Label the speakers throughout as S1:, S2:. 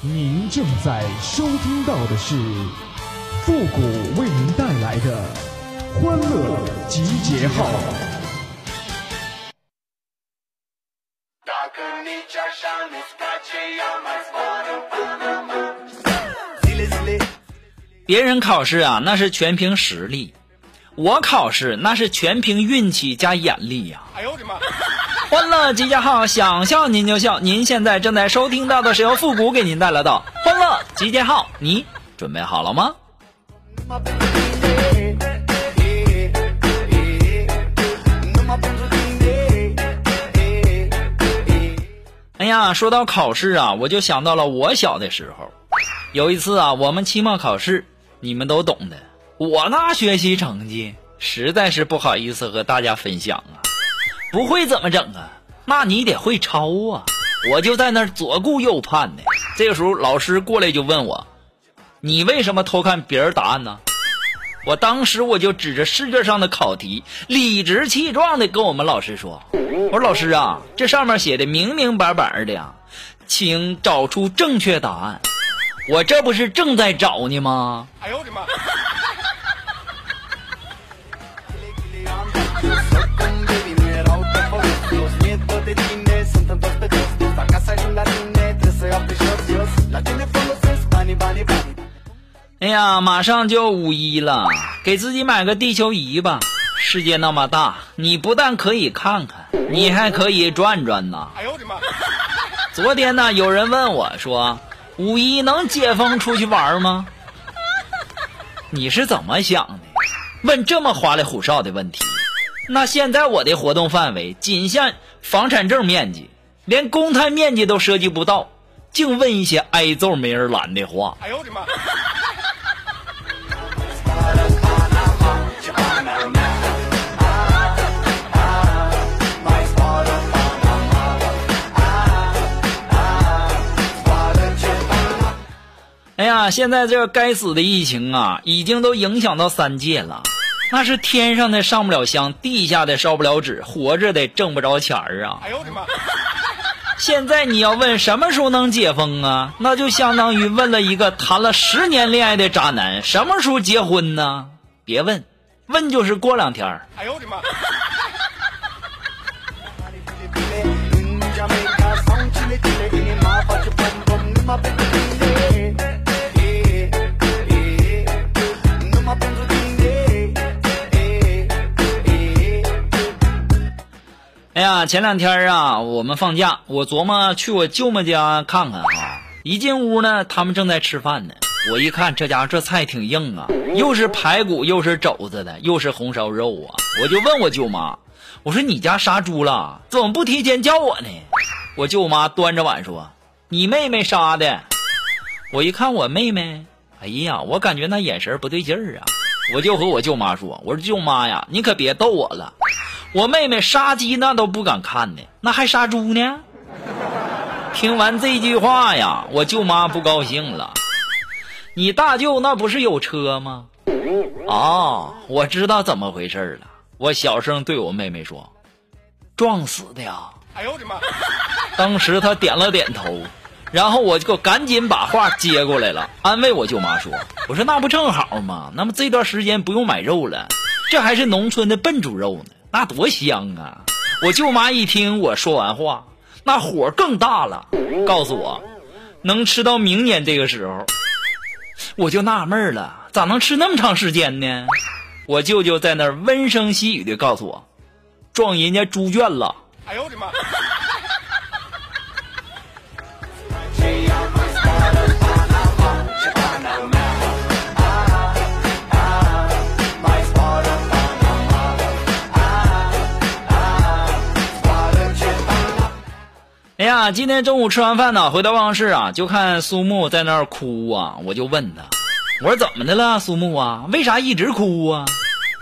S1: 您正在收听到的是复古为您带来的欢乐集结号。
S2: 别人考试啊，那是全凭实力；我考试那是全凭运气加眼力呀、
S3: 哎呦我的妈！
S2: 欢乐集结号，想笑您就笑。您现在正在收听到的是由复古给您带来的欢乐集结号，你准备好了吗？哎呀，说到考试啊，我就想到了我小的时候。有一次啊，我们期末考试，你们都懂的。我那学习成绩实在是不好意思和大家分享啊，不会怎么整啊？那你得会抄啊！我就在那儿左顾右盼的。这个时候，老师过来就问我：“你为什么偷看别人答案呢？”我当时我就指着试卷上的考题，理直气壮的跟我们老师说：“我说老师啊，这上面写的明明白白的呀，请找出正确答案。我这不是正在找呢吗？”
S3: 哎呦
S2: 哎呀，马上就五一了，给自己买个地球仪吧。世界那么大，你不但可以看看，你还可以转转呐。
S3: 哎呦我的妈！
S2: 昨天呢，有人问我说，五一能解封出去玩吗？你是怎么想的？问这么花里胡哨的问题？那现在我的活动范围仅限房产证面积，连公摊面积都涉及不到，净问一些挨揍没人拦的话。
S3: 哎呦我的妈！
S2: 哎呀，现在这该死的疫情啊，已经都影响到三界了。那是天上的上不了香，地下的烧不了纸，活着的挣不着钱儿啊。
S3: 哎呦我的妈！
S2: 现在你要问什么时候能解封啊，那就相当于问了一个谈了十年恋爱的渣男什么时候结婚呢？别问，问就是过两天儿。
S3: 哎呦我的妈！
S2: 哎呀，前两天啊，我们放假，我琢磨去我舅妈家看看哈。一进屋呢，他们正在吃饭呢。我一看，这家伙这菜挺硬啊，又是排骨，又是肘子的，又是红烧肉啊。我就问我舅妈，我说你家杀猪了，怎么不提前叫我呢？我舅妈端着碗说，你妹妹杀的。我一看我妹妹，哎呀，我感觉那眼神不对劲儿啊。我就和我舅妈说，我说舅妈呀，你可别逗我了。我妹妹杀鸡那都不敢看呢，那还杀猪呢？听完这句话呀，我舅妈不高兴了。你大舅那不是有车吗？哦，我知道怎么回事了。我小声对我妹妹说：“撞死的呀。
S3: 哎呦我的妈！”
S2: 当时她点了点头，然后我就赶紧把话接过来了，安慰我舅妈说：“我说那不正好吗？那么这段时间不用买肉了，这还是农村的笨猪肉呢，那多香啊！”我舅妈一听我说完话，那火更大了，告诉我能吃到明年这个时候。我就纳闷了，咋能吃那么长时间呢？我舅舅在那儿温声细语的告诉我，撞人家猪圈了。
S3: 哎呦我的妈！
S2: 呀，今天中午吃完饭呢，回到办公室啊，就看苏木在那儿哭啊，我就问他，我说怎么的了，苏木啊，为啥一直哭啊？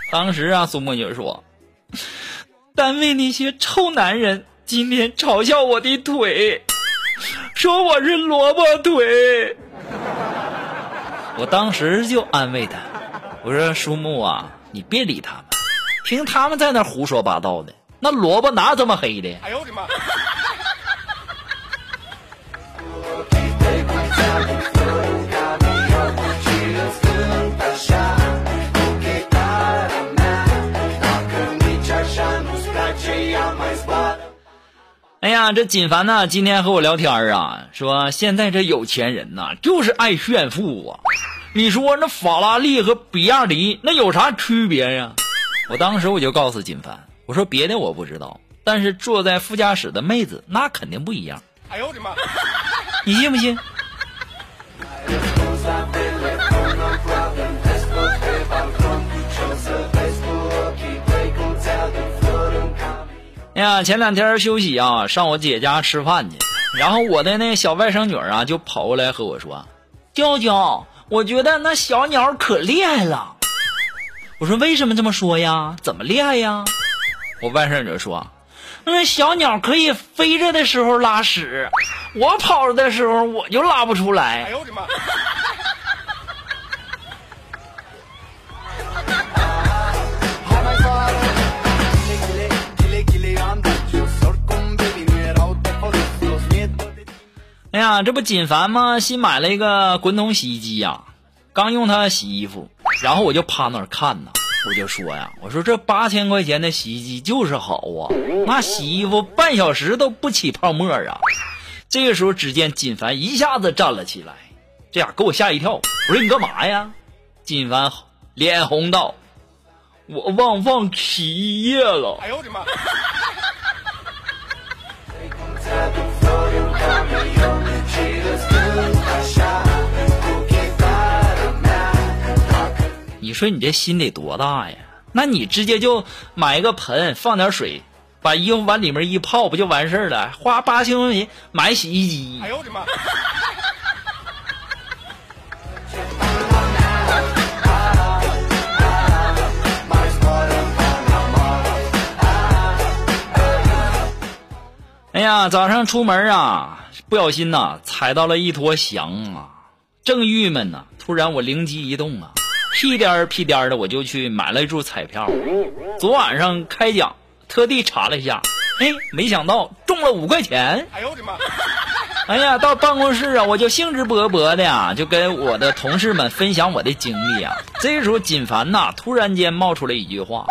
S2: 当时啊，苏木就说，单位那些臭男人今天嘲笑我的腿，说我是萝卜腿。我当时就安慰他，我说苏木啊，你别理他们，听他们在那胡说八道的，那萝卜哪这么黑的？
S3: 哎呦我的妈！
S2: 呀，这锦凡呢，今天和我聊天啊，说现在这有钱人呐，就是爱炫富啊。你说那法拉利和比亚迪那有啥区别呀？我当时我就告诉锦凡，我说别的我不知道，但是坐在副驾驶的妹子那肯定不一样。
S3: 哎呦我的妈！
S2: 你信不信？哎呀，前两天休息啊，上我姐家吃饭去，然后我的那小外甥女啊就跑过来和我说：“娇娇，我觉得那小鸟可厉害了。”我说：“为什么这么说呀？怎么厉害呀？”我外甥女说：“那小鸟可以飞着的时候拉屎，我跑着的时候我就拉不出来。”
S3: 哎呦我的妈！
S2: 哎呀，这不锦凡吗？新买了一个滚筒洗衣机呀、刚用它洗衣服，然后我就趴那儿看呐，我就说呀，我说这八千块钱的洗衣机就是好啊，那洗衣服半小时都不起泡沫啊。这个时候，只见锦凡一下子站了起来，这样给我吓一跳。我说你干嘛呀？锦凡脸红道：“我忘放洗衣液了。”
S3: 哎呦我的妈！
S2: 说你这心得多大呀？那你直接就买一个盆，放点水，把衣服往里面一泡，不就完事儿了？花八千块钱买洗衣机
S3: 哎，呦我的妈！
S2: 哎呀，早上出门啊，不小心呐、踩到了一坨翔啊，正郁闷呢，突然我灵机一动啊，屁颠儿屁颠儿的我就去买了一注彩票。昨晚上开奖，特地查了一下，哎，没想到中了五块钱。
S3: 哎呦我的妈！
S2: 哎呀，到办公室啊，我就兴致勃勃的呀，就跟我的同事们分享我的经历啊。这时候，锦凡呐，突然间冒出了一句话：“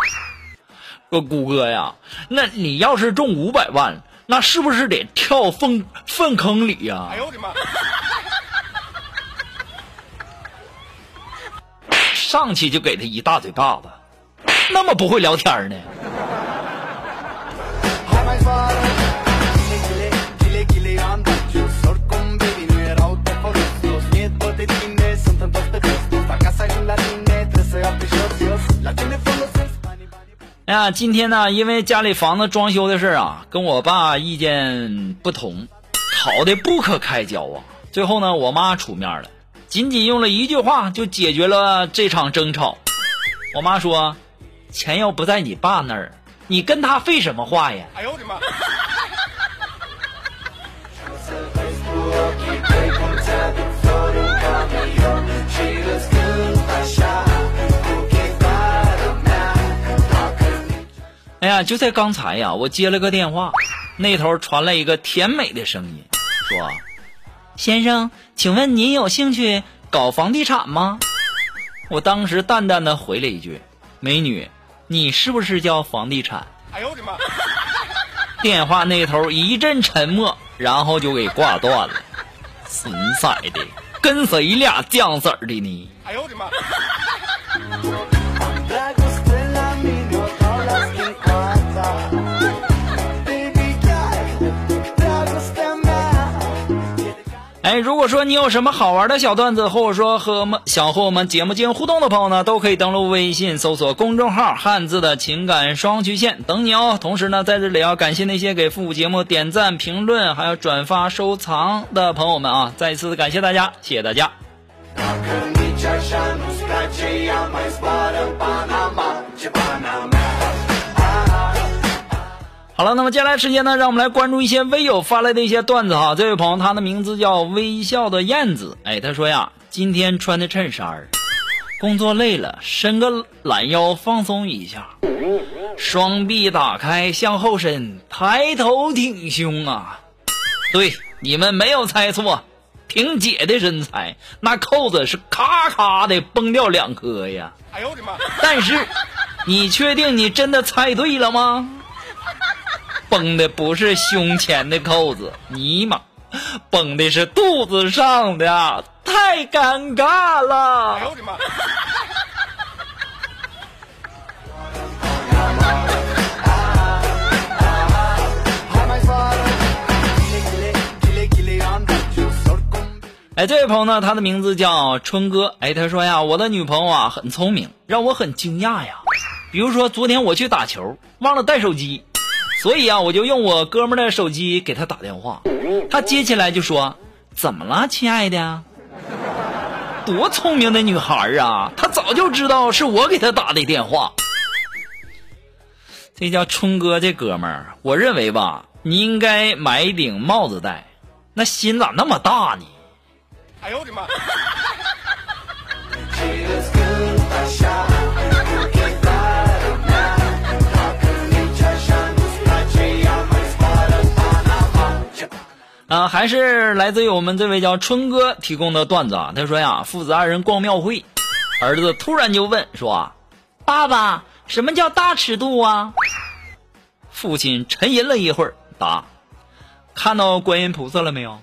S2: 说谷哥呀，那你要是中五百万，那是不是得跳粪粪坑里呀
S3: 哎？”呦我的妈！
S2: 上去就给他一大嘴巴子那么不会聊天呢？哎呀今天呢因为家里房子装修的事啊跟我爸意见不同吵得不可开交啊。最后呢我妈出面了。仅仅用了一句话就解决了这场争吵。我妈说：“钱要不在你爸那儿，你跟他废什么话呀？”
S3: 哎呦我的妈！
S2: 哎呀，就在刚才呀，我接了个电话，那头传来一个甜美的声音，说：“先生，请问您有兴趣搞房地产吗？”我当时淡淡的回了一句：“美女，你是不是叫房地产
S3: 哎呦我的妈！？”
S2: 电话那头一阵沉默，然后就给挂断了。损色的，跟谁俩犟色儿的呢？
S3: 哎呦我的妈！
S2: 哎，如果说你有什么好玩的小段子，或者说和我们想和我们节目进行互动的朋友呢，都可以登录微信搜索公众号“汉字的情感双曲线”等你哦。同时呢，在这里要感谢那些给复古节目点赞、评论还有转发、收藏的朋友们啊！再一次感谢大家，谢谢大家。好了，那么接下来时间呢，让我们来关注一些微友发来的一些段子哈。这位朋友，他的名字叫微笑的燕子，哎，他说呀，今天穿的衬衫儿，工作累了，伸个懒腰放松一下，双臂打开向后伸，抬头挺胸啊。对，你们没有猜错，挺姐的身材，那扣子是咔咔的崩掉两颗呀。
S3: 哎呦我的妈！
S2: 但是，你确定你真的猜对了吗？绷的不是胸前的扣子，尼玛，绷的是肚子上的，太尴尬了。哎，这位朋友呢，他的名字叫春哥。哎，他说呀，我的女朋友啊很聪明，让我很惊讶呀。比如说，昨天我去打球，忘了带手机，所以啊，我就用我哥们的手机给他打电话。他接起来就说：“怎么了，亲爱的？”多聪明的女孩啊！她早就知道是我给她打的电话。这叫春哥这哥们儿，我认为吧，你应该买一顶帽子戴。那心咋那么大呢？哎呦我的妈！啊，还是来自于我们这位叫春哥提供的段子啊。他说呀，父子二人逛庙会，儿子突然就问说：“爸爸，什么叫大尺度啊？”父亲沉吟了一会儿，答：“看到观音菩萨了没有？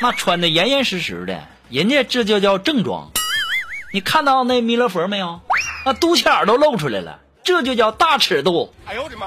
S2: 那穿的严严实实的，人家这就叫正装。你看到那弥勒佛没有？那肚脐眼都露出来了，这就叫大尺度。”哎呦我的妈！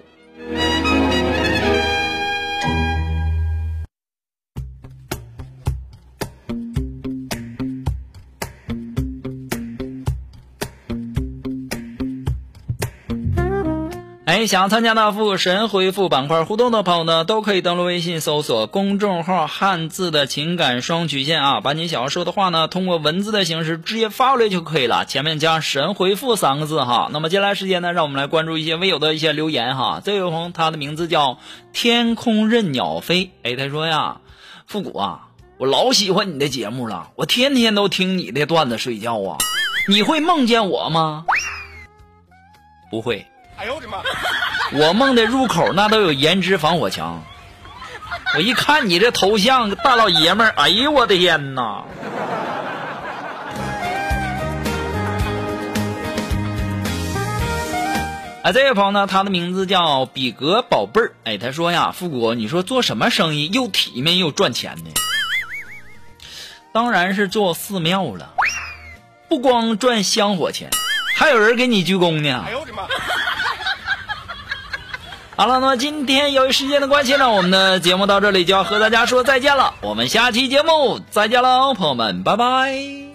S2: 哎，想要参加大富神回复板块互动的朋友呢，都可以登录微信搜索公众号“汉字的情感双曲线”啊，把你想要说的话呢，通过文字的形式直接发过来就可以了，前面加“神回复”三个字哈。那么接下来时间呢，让我们来关注一些微友的一些留言哈。这位朋友他的名字叫天空任鸟飞，哎，他说呀，复古啊，我老喜欢你的节目了，我天天都听你的段子睡觉啊，你会梦见我吗？不会。我梦的入口那都有颜值防火墙，我一看你这头像，大老爷们儿，哎呦我的天哪！哎，这位朋友呢，他的名字叫比格宝贝儿。哎，他说呀，富国，你说做什么生意又体面又赚钱呢？当然是做寺庙了，不光赚香火钱，还有人给你鞠躬呢。哎呦我的妈！好了，那么今天由于时间的关系呢，我们的节目到这里就要和大家说再见了。我们下期节目再见喽，朋友们，拜拜。